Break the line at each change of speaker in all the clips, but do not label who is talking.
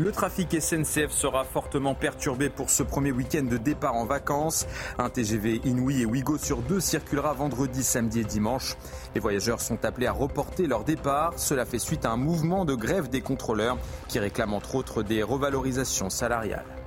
Le trafic SNCF sera fortement perturbé pour ce premier week-end de départ en vacances. Un TGV Inouï et Ouigo sur deux circulera vendredi, samedi et dimanche. Les voyageurs sont appelés à reporter leur départ. Cela fait suite à un mouvement de grève des contrôleurs qui réclament entre autres des revalorisations salariales.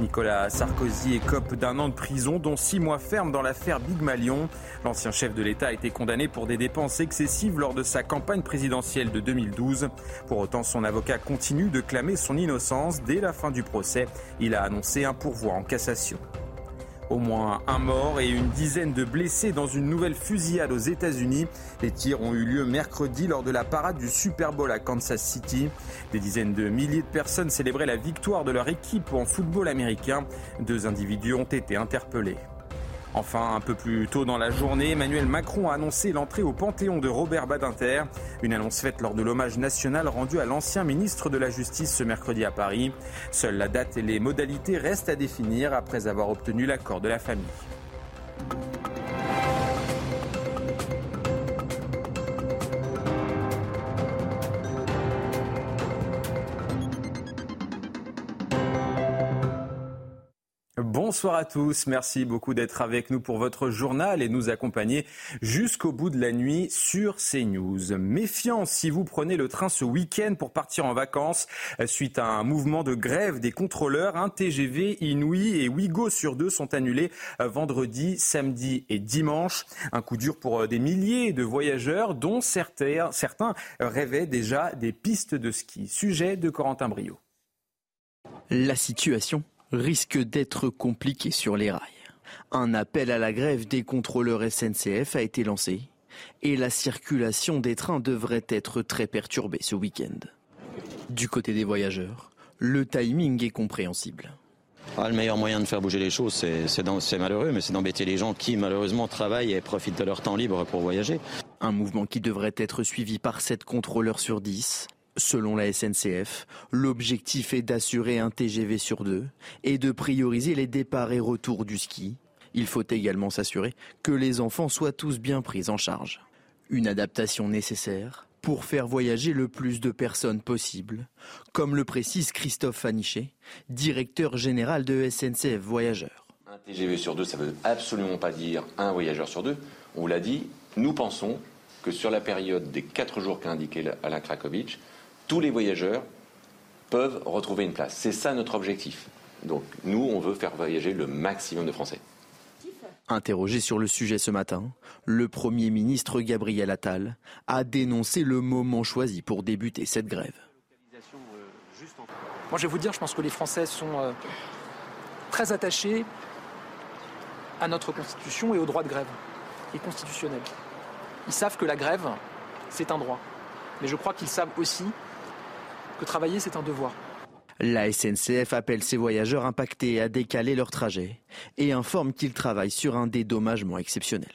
Nicolas Sarkozy écope d'un an de prison, dont six mois ferme dans l'affaire Big Malion. L'ancien chef de l'État a été condamné pour des dépenses excessives lors de sa campagne présidentielle de 2012. Pour autant, son avocat continue de clamer son innocence. Dès la fin du procès, il a annoncé un pourvoi en cassation. Au moins un mort et une dizaine de blessés dans une nouvelle fusillade aux États-Unis. Les tirs ont eu lieu mercredi lors de la parade du Super Bowl à Kansas City. Des dizaines de milliers de personnes célébraient la victoire de leur équipe en football américain. Deux individus ont été interpellés. Enfin, un peu plus tôt dans la journée, Emmanuel Macron a annoncé l'entrée au Panthéon de Robert Badinter. Une annonce faite lors de l'hommage national rendu à l'ancien ministre de la Justice ce mercredi à Paris. Seule la date et les modalités restent à définir après avoir obtenu l'accord de la famille. Bonsoir à tous, merci beaucoup d'être avec nous pour votre journal et nous accompagner jusqu'au bout de la nuit sur CNews. Méfiance si vous prenez le train ce week-end pour partir en vacances suite à un mouvement de grève des contrôleurs. Un TGV Inouï et Ouigo sur deux sont annulés vendredi, samedi et dimanche. Un coup dur pour des milliers de voyageurs dont certains, certains rêvaient déjà des pistes de ski. Sujet de Corentin Brio.
La situation risque d'être compliqué sur les rails. Un appel à la grève des contrôleurs SNCF a été lancé et la circulation des trains devrait être très perturbée ce week-end. Du côté des voyageurs, le timing est compréhensible.
Ah, le meilleur moyen de faire bouger les choses, c'est malheureux, mais c'est d'embêter les gens qui malheureusement travaillent et profitent de leur temps libre pour voyager.
Un mouvement qui devrait être suivi par 7 contrôleurs sur 10 Selon la SNCF, l'objectif est d'assurer un TGV sur deux et de prioriser les départs et retours du ski. Il faut également s'assurer que les enfants soient tous bien pris en charge. Une adaptation nécessaire pour faire voyager le plus de personnes possible, comme le précise Christophe Fanichet, directeur général de SNCF Voyageurs.
Un TGV sur deux, ça ne veut absolument pas dire un voyageur sur deux. On l'a dit, nous pensons que sur la période des quatre jours qu'a indiqué Alain Krakowicz, tous les voyageurs peuvent retrouver une place. C'est ça notre objectif. Donc nous, on veut faire voyager le maximum de Français.
Interrogé sur le sujet ce matin, le Premier ministre Gabriel Attal a dénoncé le moment choisi pour débuter cette grève.
Moi, je vais vous dire, je pense que les Français sont euh, très attachés à notre Constitution et au droit de grève, et constitutionnel. Ils savent que la grève, c'est un droit. Mais je crois qu'ils savent aussi que travailler, c'est un devoir.
La SNCF appelle ses voyageurs impactés à décaler leur trajet et informe qu'ils travaillent sur un dédommagement exceptionnel.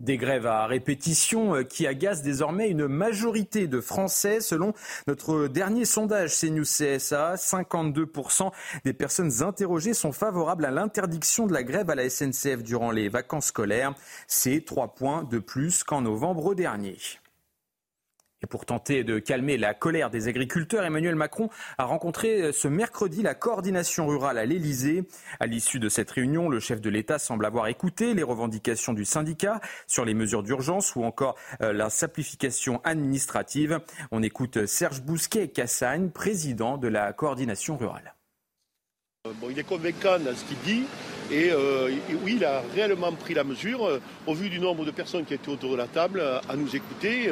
Des grèves à répétition euh, qui agacent désormais une majorité de Français. Selon notre dernier sondage CNews CSA, 52% des personnes interrogées sont favorables à l'interdiction de la grève à la SNCF durant les vacances scolaires. C'est trois points de plus qu'en novembre dernier. Et pour tenter de calmer la colère des agriculteurs, Emmanuel Macron a rencontré euh, ce mercredi la coordination rurale à l'Elysée. À l'issue de cette réunion, le chef de l'État semble avoir écouté les revendications du syndicat sur les mesures d'urgence ou encore euh, la simplification administrative. On écoute Serge Bousquet-Cassagne, président de la coordination rurale.
Euh, il est convaincant dans ce qu'il dit. Et, oui, il a réellement pris la mesure, au vu du nombre de personnes qui étaient autour de la table, à nous écouter.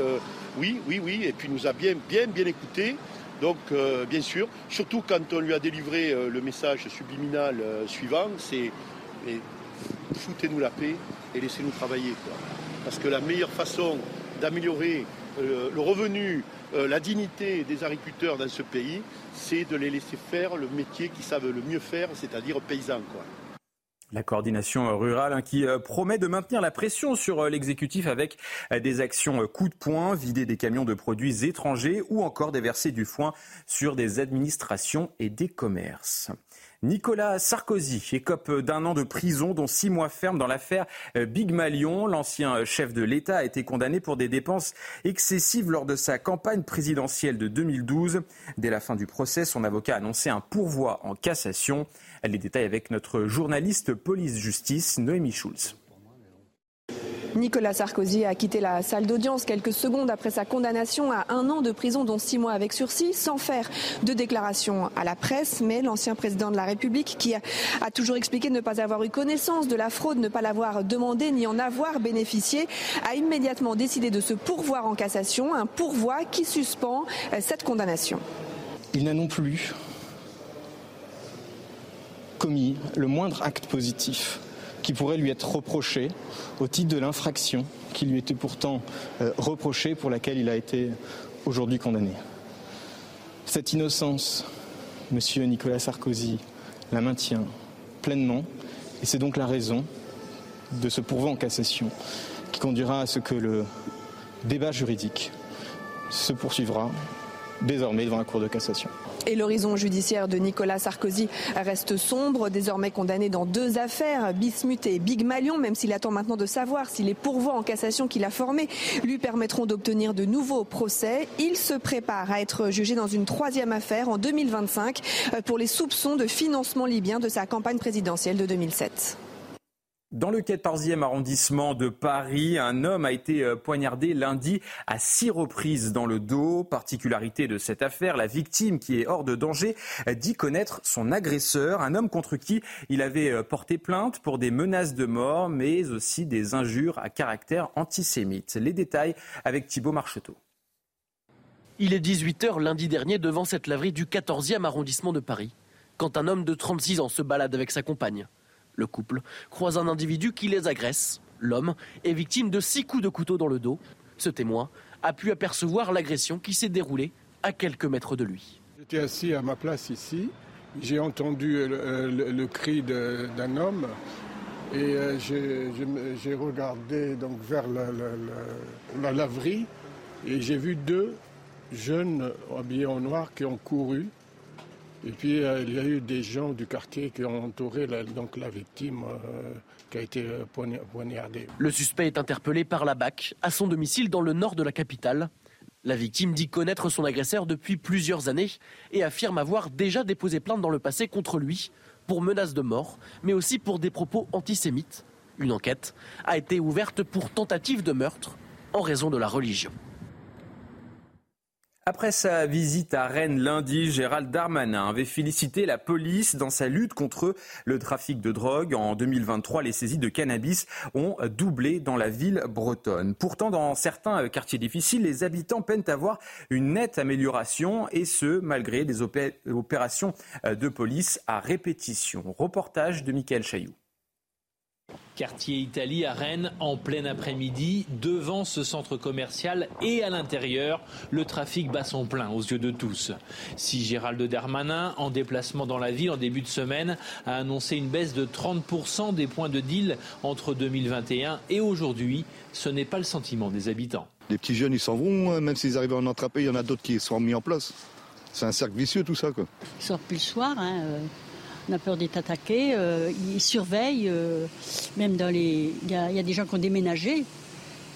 Oui, oui, oui, et puis nous a bien, bien, bien écouté. Donc, euh, bien sûr, surtout quand on lui a délivré euh, le message subliminal euh, suivant, c'est foutez-nous la paix et laissez-nous travailler. Parce que la meilleure façon d'améliorer le revenu, la dignité des agriculteurs dans ce pays, c'est de les laisser faire le métier qu'ils savent le mieux faire, c'est-à-dire paysans. Quoi.
La coordination rurale hein, qui euh, promet de maintenir la pression sur euh, l'exécutif avec euh, des actions coup de poing, vider des camions de produits étrangers ou encore déverser du foin sur des administrations et des commerces. Nicolas Sarkozy écope d'un an de prison, dont six mois ferme dans l'affaire Big Malion. L'ancien chef de l'État a été condamné pour des dépenses excessives lors de sa campagne présidentielle de 2012. Dès la fin du procès, son avocat a annoncé un pourvoi en cassation. Les détails avec notre journaliste police-justice, Noémie Schulz.
Nicolas Sarkozy a quitté la salle d'audience quelques secondes après sa condamnation à un an de prison, dont six mois avec sursis, sans faire de déclaration à la presse. Mais l'ancien président de la République, qui a, toujours expliqué ne pas avoir eu connaissance de la fraude, ne pas l'avoir demandé ni en avoir bénéficié, a immédiatement décidé de se pourvoir en cassation, un pourvoi qui suspend euh, cette condamnation.
Il n'a non plus commis le moindre acte positif qui pourrait lui être reproché au titre de l'infraction qui lui était pourtant euh, reprochée pour laquelle il a été aujourd'hui condamné. Cette innocence, Monsieur Nicolas Sarkozy la maintient pleinement et c'est donc la raison de ce pourvoi en cassation qui conduira à ce que le débat juridique se poursuivra désormais devant la Cour de cassation.
Et l'horizon judiciaire de Nicolas Sarkozy reste sombre, désormais condamné dans deux affaires, Bismuth et Big Malion, même s'il attend maintenant de savoir si les pourvois en cassation qu'il a formés lui permettront d'obtenir de nouveaux procès. Il se prépare à être jugé dans une troisième affaire en 2025 pour les soupçons de financement libyen de sa campagne présidentielle de 2007.
Dans le 14e arrondissement de Paris, un homme a été euh, poignardé lundi à six reprises dans le dos. Particularité de cette affaire, la victime, qui est hors de danger, dit connaître son agresseur, un homme contre qui il avait euh, porté plainte pour des menaces de mort, mais aussi des injures à caractère antisémite. Les détails avec Thibault Marcheteau.
Il est 18h lundi dernier devant cette laverie du 14e arrondissement de Paris, quand un homme de 36 ans se balade avec sa compagne. Le couple croise un individu qui les agresse. L'homme est victime de six coups de couteau dans le dos. Ce témoin a pu apercevoir l'agression qui s'est déroulée à quelques mètres de lui.
J'étais assis à ma place ici. J'ai entendu le, cri d'un homme et euh, j'ai regardé donc vers la laverie et j'ai vu deux jeunes habillés en noir qui ont couru et puis euh, il y a eu des gens du quartier qui ont entouré la, donc, la victime euh, qui a été euh, poignardée.
Le suspect est interpellé par la BAC à son domicile dans le nord de la capitale. La victime dit connaître son agresseur depuis plusieurs années et affirme avoir déjà déposé plainte dans le passé contre lui pour menaces de mort, mais aussi pour des propos antisémites. Une enquête a été ouverte pour tentative de meurtre en raison de la religion.
Après sa visite à Rennes lundi, Gérald Darmanin avait félicité la police dans sa lutte contre le trafic de drogue. En 2023, les saisies de cannabis ont doublé dans la ville bretonne. Pourtant, dans certains quartiers difficiles, les habitants peinent à voir une nette amélioration et ce, malgré des opérations de police à répétition. Reportage de Michael Chailloux.
Quartier Italie à Rennes, en plein après-midi, devant ce centre commercial et à l'intérieur, le trafic bat son plein aux yeux de tous. Si Gérald Darmanin, en déplacement dans la ville en début de semaine, a annoncé une baisse de 30% des points de deal entre 2021 et aujourd'hui, ce n'est pas le sentiment des habitants.
Les petits jeunes, ils s'en vont, hein. même s'ils arrivent à en attraper, il y en a d'autres qui sont mis en place. C'est un cercle vicieux tout ça. Quoi.
Ils sortent plus le soir. Hein, euh, on a peur d'être attaqué. Euh, ils surveillent, euh, même dans les. Il y, a des gens qui ont déménagé.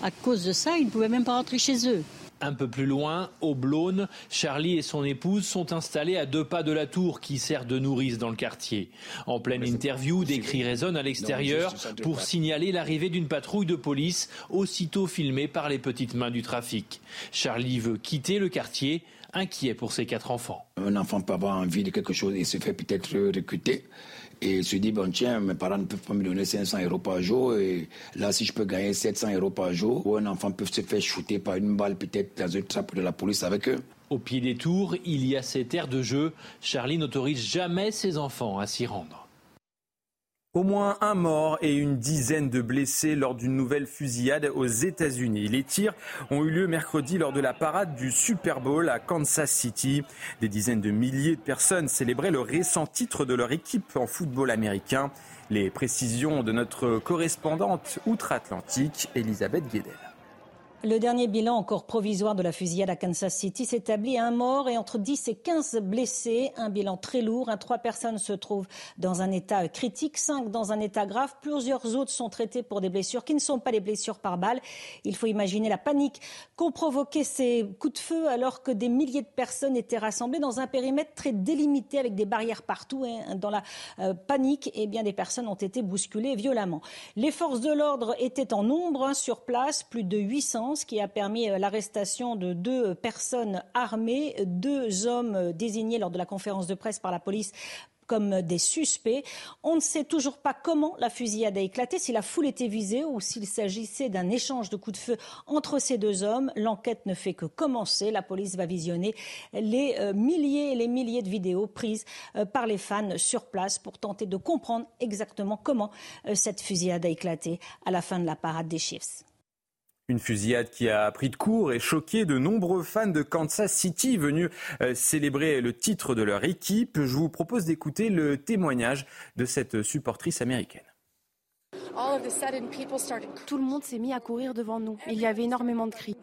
À cause de ça, ils ne pouvaient même pas rentrer chez eux.
Un peu plus loin, au Blône, Charlie et son épouse sont installés à deux pas de la tour qui sert de nourrice dans le quartier. En pleine interview, des cris résonnent à l'extérieur pour signaler l'arrivée d'une patrouille de police, aussitôt filmée par les petites mains du trafic. Charlie veut quitter le quartier inquiet pour ses quatre enfants.
Un enfant peut avoir envie de quelque chose et se fait peut-être recruter et se dit, bon tiens, mes parents ne peuvent pas me donner 500 euros par jour, et là, si je peux gagner 700 euros par jour, ou un enfant peut se faire shooter par une balle peut-être dans une trappe de la police avec eux.
Au pied des tours, il y a cette aire de jeu. Charlie n'autorise jamais ses enfants à s'y rendre.
Au moins un mort et une dizaine de blessés lors d'une nouvelle fusillade aux États-Unis. Les tirs ont eu lieu mercredi lors de la parade du Super Bowl à Kansas City. Des dizaines de milliers de personnes célébraient le récent titre de leur équipe en football américain. Les précisions de notre correspondante outre-Atlantique, Elisabeth Guedel.
Le dernier bilan encore provisoire de la fusillade à Kansas City s'établit à un mort et entre 10 et 15 blessés. Un bilan très lourd. Trois personnes se trouvent dans un état critique, cinq dans un état grave. Plusieurs autres sont traités pour des blessures qui ne sont pas des blessures par balle. Il faut imaginer la panique qu'ont provoqué ces coups de feu alors que des milliers de personnes étaient rassemblées dans un périmètre très délimité avec des barrières partout. Hein. Dans la euh, panique, eh bien, des personnes ont été bousculées violemment. Les forces de l'ordre étaient en nombre hein, sur place, plus de 800 qui a permis euh, l'arrestation de deux personnes armées, deux hommes euh, désignés lors de la conférence de presse par la police comme des suspects. On ne sait toujours pas comment la fusillade a éclaté, si la foule était visée ou s'il s'agissait d'un échange de coups de feu entre ces deux hommes. L'enquête ne fait que commencer. La police va visionner les euh, milliers et les milliers de vidéos prises par les fans sur place pour tenter de comprendre exactement comment cette fusillade a éclaté à la fin de la parade des Chiefs.
Une fusillade qui a pris de court et choqué de nombreux fans de Kansas City venus euh, célébrer le titre de leur équipe. Je vous propose d'écouter le témoignage de cette supportrice américaine.
Tout le monde s'est mis à courir devant nous. Il y avait énormément de cris.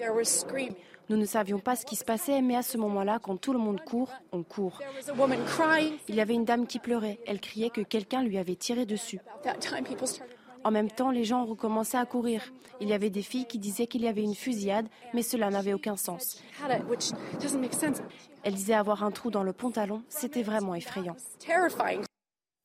Nous ne savions pas ce qui se passait, mais à ce moment-là, quand tout le monde court, on court. Il y avait une dame qui pleurait. Elle criait que quelqu'un lui avait tiré dessus. En même temps, les gens recommencé à courir. Il y avait des filles qui disaient qu'il y avait une fusillade, mais cela n'avait aucun sens. Elles disaient avoir un trou dans le pantalon. C'était vraiment effrayant.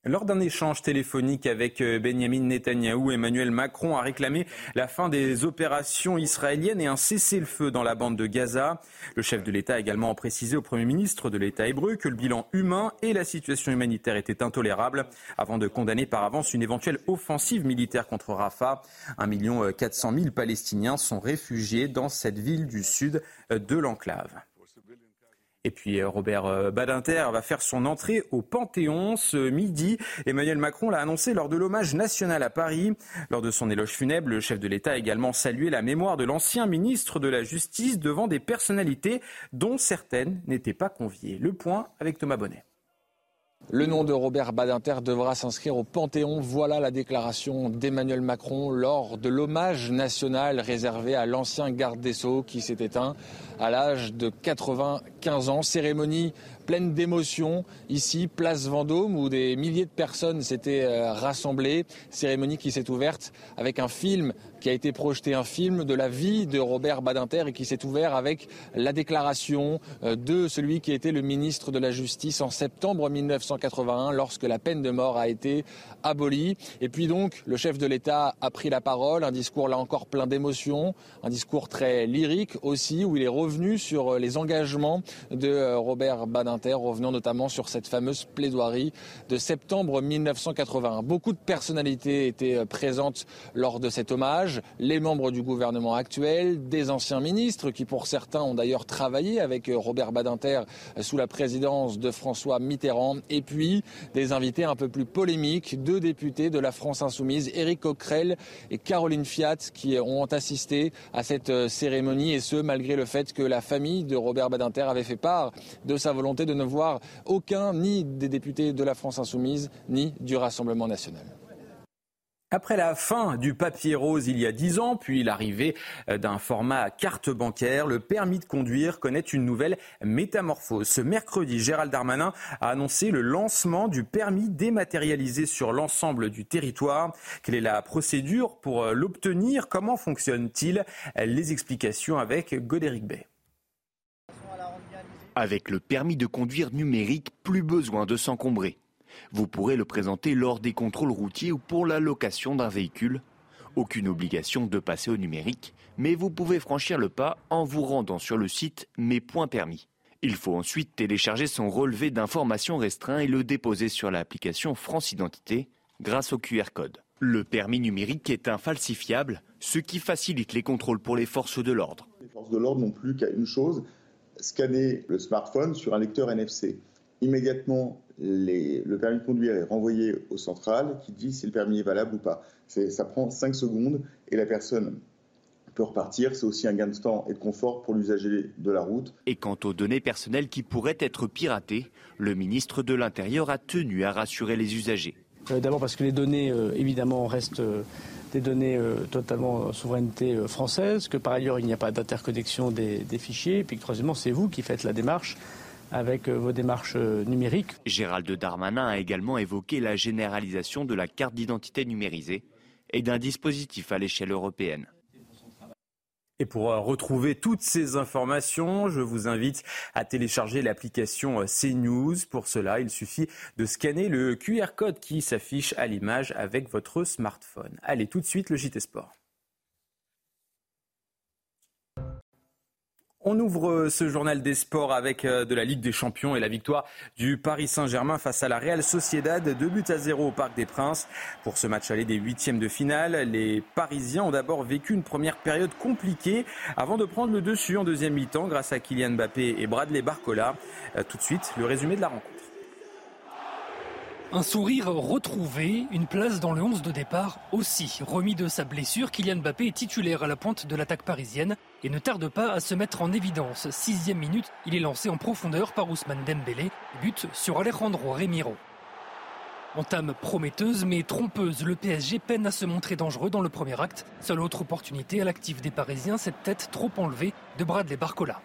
Lors d'un échange téléphonique avec euh, Benjamin Netanyahou, Emmanuel Macron a réclamé la fin des opérations israéliennes et un cessez-le-feu dans la bande de Gaza. Le chef de l'État a également précisé au Premier ministre de l'État hébreu que le bilan humain et la situation humanitaire étaient intolérables avant de condamner par avance une éventuelle offensive militaire contre Rafah. 1 400 000 Palestiniens sont réfugiés dans cette ville du sud de l'enclave. Et puis euh, Robert euh, Badinter va faire son entrée au Panthéon ce midi. Emmanuel Macron l'a annoncé lors de l'hommage national à Paris. Lors de son éloge funèbre, le chef de l'État a également salué la mémoire de l'ancien ministre de la Justice devant des personnalités dont certaines n'étaient pas conviées. Le point avec Thomas Bonnet.
Le nom de Robert Badinter devra s'inscrire au Panthéon. Voilà la déclaration d'Emmanuel Macron lors de l'hommage national réservé à l'ancien garde des Sceaux qui s'est éteint à l'âge de 95 ans. Cérémonie pleine d'émotions ici, place Vendôme, où des milliers de personnes s'étaient euh, rassemblées. Cérémonie qui s'est ouverte avec un film qui a été projeté, un film de la vie de Robert Badinter et qui s'est ouvert avec la déclaration euh, de celui qui était le ministre de la Justice en septembre 1981 lorsque la peine de mort a été abolie. Et puis donc, le chef de l'État a pris la parole, un discours là encore plein d'émotions, un discours très lyrique aussi, où il est revenu sur euh, les engagements de Robert Badinter revenant notamment sur cette fameuse plaidoirie de septembre 1981. Beaucoup de personnalités étaient euh, présentes lors de cet hommage, les membres du gouvernement actuel, des anciens ministres qui pour certains ont d'ailleurs travaillé avec euh, Robert Badinter euh, sous la présidence de François Mitterrand, et puis des invités un peu plus polémiques, deux députés de la France insoumise, Éric Coquerel et Caroline Fiat, qui ont assisté à cette cérémonie, et ce malgré le fait que la famille de Robert Badinter avait fait part de sa volonté de ne voir aucun ni des députés de la France insoumise ni du Rassemblement national.
Après la fin du papier rose il y a dix ans, puis l'arrivée d'un format carte bancaire, le permis de conduire connaît une nouvelle métamorphose. Ce mercredi, Gérald Darmanin a annoncé le lancement du permis dématérialisé sur l'ensemble du territoire. Quelle est la procédure pour l'obtenir? Comment fonctionne-t-il Les explications avec Godéric Bay.
Avec le permis de conduire numérique, plus besoin de s'encombrer. Vous pourrez le présenter lors des contrôles routiers ou pour la location d'un véhicule. Aucune obligation de passer au numérique, mais vous pouvez franchir le pas en vous rendant sur le site Mes permis. Il faut ensuite télécharger son relevé d'informations restreint et le déposer sur l'application France Identité grâce au QR code. Le permis numérique est infalsifiable, ce qui facilite les contrôles pour les forces de l'ordre.
Les forces de l'ordre n'ont plus qu'à une chose, scanner le smartphone sur un lecteur NFC. immédiatement le permis de conduire est renvoyé au central qui dit si le permis est valable ou pas. Ça prend 5 secondes et la personne peut repartir. C'est aussi un gain de temps et de confort pour l'usager de la route.
Et quant aux données personnelles qui pourraient être piratées, le ministre de l'Intérieur a tenu à rassurer les usagers.
Euh, d'abord parce que les données, euh, évidemment, restent euh, des données totalement souveraineté française, que par ailleurs il n'y a pas d'interconnexion des, fichiers, et puis troisièmement c'est vous qui faites la démarche avec vos démarches numériques.
Gérald Darmanin a également évoqué la généralisation de la carte d'identité numérisée et d'un dispositif à l'échelle européenne.
Et pour euh, retrouver toutes ces informations, je vous invite à télécharger l'application euh, CNews. Pour cela, il suffit de scanner le QR code qui s'affiche à l'image avec votre smartphone. Allez, tout de suite, le JT Sport. On ouvre ce journal des sports avec euh, de la Ligue des Champions et la victoire du Paris Saint-Germain face à la Real Sociedad. Deux buts à zéro au Parc des Princes. Pour ce match aller des huitièmes de finale, les Parisiens ont d'abord vécu une première période compliquée avant de prendre le dessus en deuxième mi-temps grâce à Kylian Mbappé et Bradley Barcola. Euh, tout de suite, le résumé de la rencontre.
Un sourire retrouvé, une place dans le 11 de départ aussi. Remis de sa blessure, Kylian Mbappé est titulaire à la pointe de l'attaque parisienne et ne tarde pas à se mettre en évidence. Sixième minute, il est lancé en profondeur par Ousmane Dembélé, but sur Alejandro Remiro. Entame prometteuse mais trompeuse, le PSG peine à se montrer dangereux dans le premier acte. Seule autre opportunité à l'actif des Parisiens, cette tête trop enlevée de Bradley Barcola.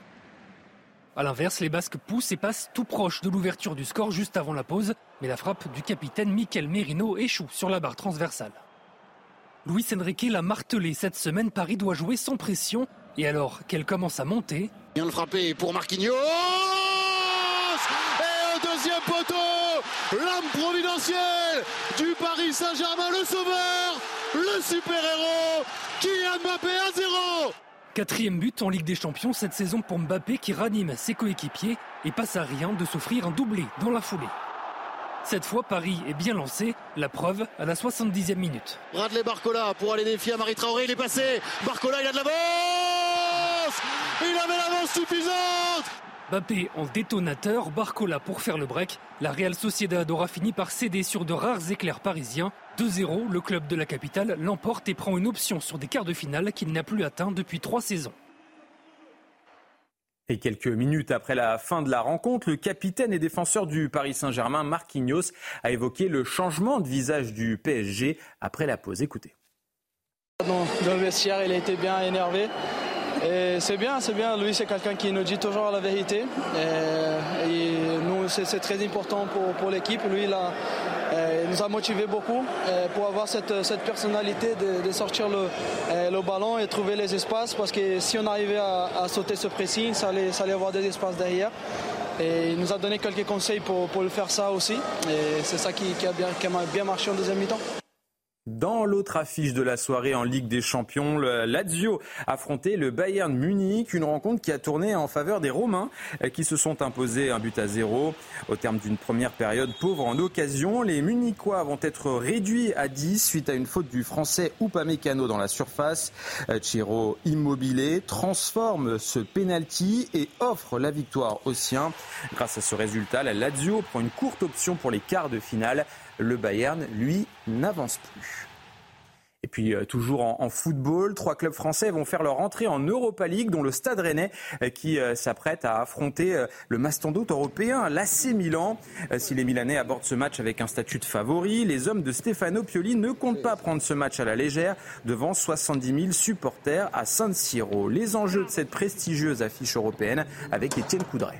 A l'inverse, les Basques poussent et passent tout proche de l'ouverture du score juste avant la pause, mais la frappe du capitaine Mikel Merino échoue sur la barre transversale. Luis Enrique l'a martelé cette semaine, Paris doit jouer sans pression, et alors qu'elle commence à monter...
Bien le frapper pour Marquinhos. Et un deuxième poteau L'homme providentiel du Paris Saint-Germain, le sauveur, le super-héros, Kylian Mbappé à 0
Quatrième but en Ligue des Champions cette saison pour Mbappé qui ranime ses coéquipiers et passe à rien de s'offrir un doublé dans la foulée. Cette fois, Paris est bien lancé. La preuve à la 70e minute.
Bradley Barcola pour aller défier à Marie Traoré. Il est passé. Barcola, il a de l'avance. Il avait l'avance suffisante.
Mbappé en détonateur, Barcola pour faire le break. La Real Sociedad aura fini par céder sur de rares éclairs parisiens. 2-0, le club de la capitale l'emporte et prend une option sur des quarts de finale qu'il n'a plus atteint depuis trois saisons.
Et quelques minutes après la fin de la rencontre, le capitaine et défenseur du Paris Saint-Germain, Marquinhos, a évoqué le changement de visage du PSG après la pause. Écoutez.
Dans, le vestiaire, il a été bien énervé. C'est bien, c'est bien. Lui, c'est quelqu'un qui nous dit toujours la vérité. Nous, c'est très important pour, l'équipe. Lui, il, nous a motivés beaucoup pour avoir cette, personnalité de, sortir le, ballon et trouver les espaces. Parce que si on arrivait à, sauter ce pressing, ça allait, avoir des espaces derrière. Et il nous a donné quelques conseils pour, le faire ça aussi. Et c'est ça a qui a bien marché en deuxième mi-temps.
Dans l'autre affiche de la soirée en Ligue des Champions, le Lazio affrontait le Bayern Munich, une rencontre qui a tourné en faveur des Romains euh, qui se sont imposés un but à zéro. Au terme d'une première période pauvre en occasion, les Munichois vont être réduits à 10 suite à une faute du français Upamecano dans la surface. Euh, Chiro Immobilier transforme ce penalty et offre la victoire aux siens. Grâce à ce résultat, la Lazio prend une courte option pour les quarts de finale. Le Bayern, lui, n'avance plus. Et puis euh, toujours en, football, trois clubs français vont faire leur entrée en Europa League, dont le Stade Rennais euh, qui euh, s'apprête à affronter le mastodonte européen, l'AC Milan. si les Milanais abordent ce match avec un statut de favori, les hommes de Stefano Pioli ne comptent pas prendre ce match à la légère devant 70 000 supporters à San Siro. Les enjeux de cette prestigieuse affiche européenne avec Étienne Coudray.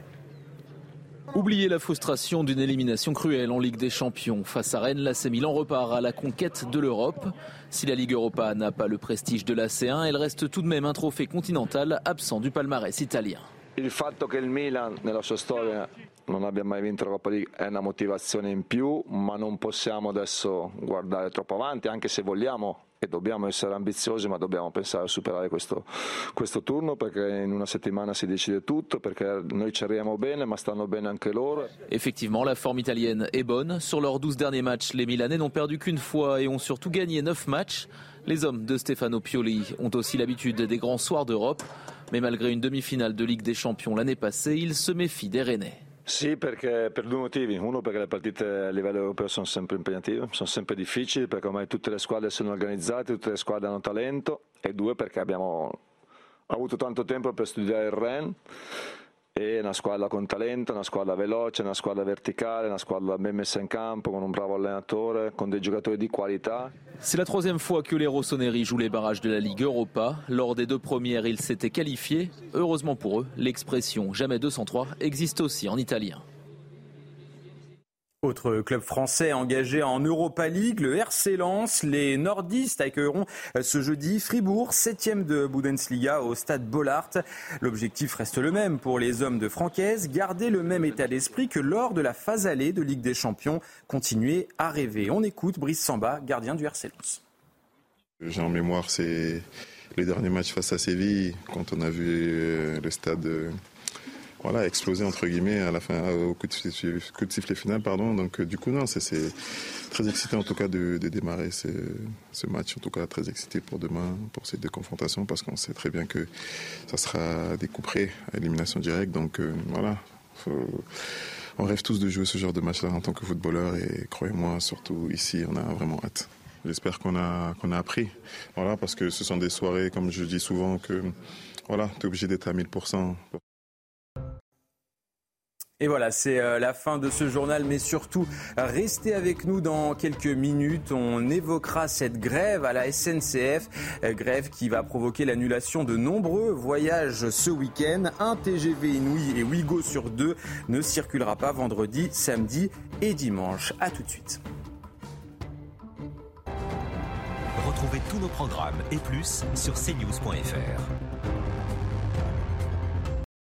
Oubliez la frustration d'une élimination cruelle en Ligue des Champions. Face à Rennes, l'AC Milan repart à la conquête de l'Europe. Si la Ligue Europa n'a pas le prestige de la C1, elle reste tout de même un trophée continental absent du palmarès italien.
Il fatto che il Milan nella sua storia non abbia mai vinto l'Europa League è una motivazione in più, ma non possiamo adesso guardare troppo avanti, anche se vogliamo e dobbiamo essere ambiziosi ma dobbiamo pensare a superare questo, questo turno perché in una settimana si decide tutto, perché noi ci arriviamo bene ma stanno bene anche loro.
Effectivement, la forme italienne est bonne. Sur leurs 12 derniers matchs, les Milanais n'ont perdu qu'une fois et ont surtout gagné 9 matchs. Les hommes de Stefano Pioli ont aussi l'habitude des grands soirs d'Europe, mais malgré une demi-finale de Ligue des Champions l'année passée, ils se méfient des Rennais.
Sì, perché, per due motivi. Uno perché le partite a livello europeo sono sempre impegnative, sono sempre difficili perché ormai tutte le squadre sono organizzate, tutte le squadre hanno talento e due perché abbiamo avuto tanto tempo per studiare il REN una squadra con talento, una squadra veloce, una squadra verticale, una squadra messa in campo, con un bravo allenatore, con des giocatori di qualità.
C'est la troisième fois que les Rossoneri jouent les barrages de la Ligue Europa. Lors des deux premières, ils s'étaient qualifiés. Heureusement pour eux, l'expression jamais 203 existe aussi en italien.
Autre club français engagé en Europa League, le RC Lens. Les nordistes accueilleront ce jeudi Fribourg, 7 de Bundesliga au stade Bollard. L'objectif reste le même pour les hommes de Francaise, garder le même état d'esprit que lors de la phase allée de Ligue des Champions, continuer à rêver. On écoute Brice Samba, gardien du RC Lens.
J'ai en mémoire les derniers matchs face à Séville, quand on a vu le stade voilà, explosé entre guillemets à la fin, au coup de, sifflet, final, pardon. Donc du coup non, c'est très excité en tout cas de, de démarrer ce, ce, match, en tout cas très excité pour demain, pour ces deux confrontations, parce qu'on sait très bien que ça sera découpé à élimination directe. Donc euh, voilà, faut, on rêve tous de jouer ce genre de match-là en tant que footballeur et croyez-moi, surtout ici, on a vraiment hâte. J'espère qu'on a, qu'on a appris. Voilà, parce que ce sont des soirées, comme je dis souvent, que voilà, tu es obligé d'être à 1000%.
Et voilà, c'est la fin de ce journal, mais surtout, restez avec nous dans quelques minutes. On évoquera cette grève à la SNCF, grève qui va provoquer l'annulation de nombreux voyages ce week-end. Un TGV Inouï et Ouigo sur deux ne circulera pas vendredi, samedi et dimanche. A tout de suite.
Retrouvez tous nos programmes et plus sur cnews.fr.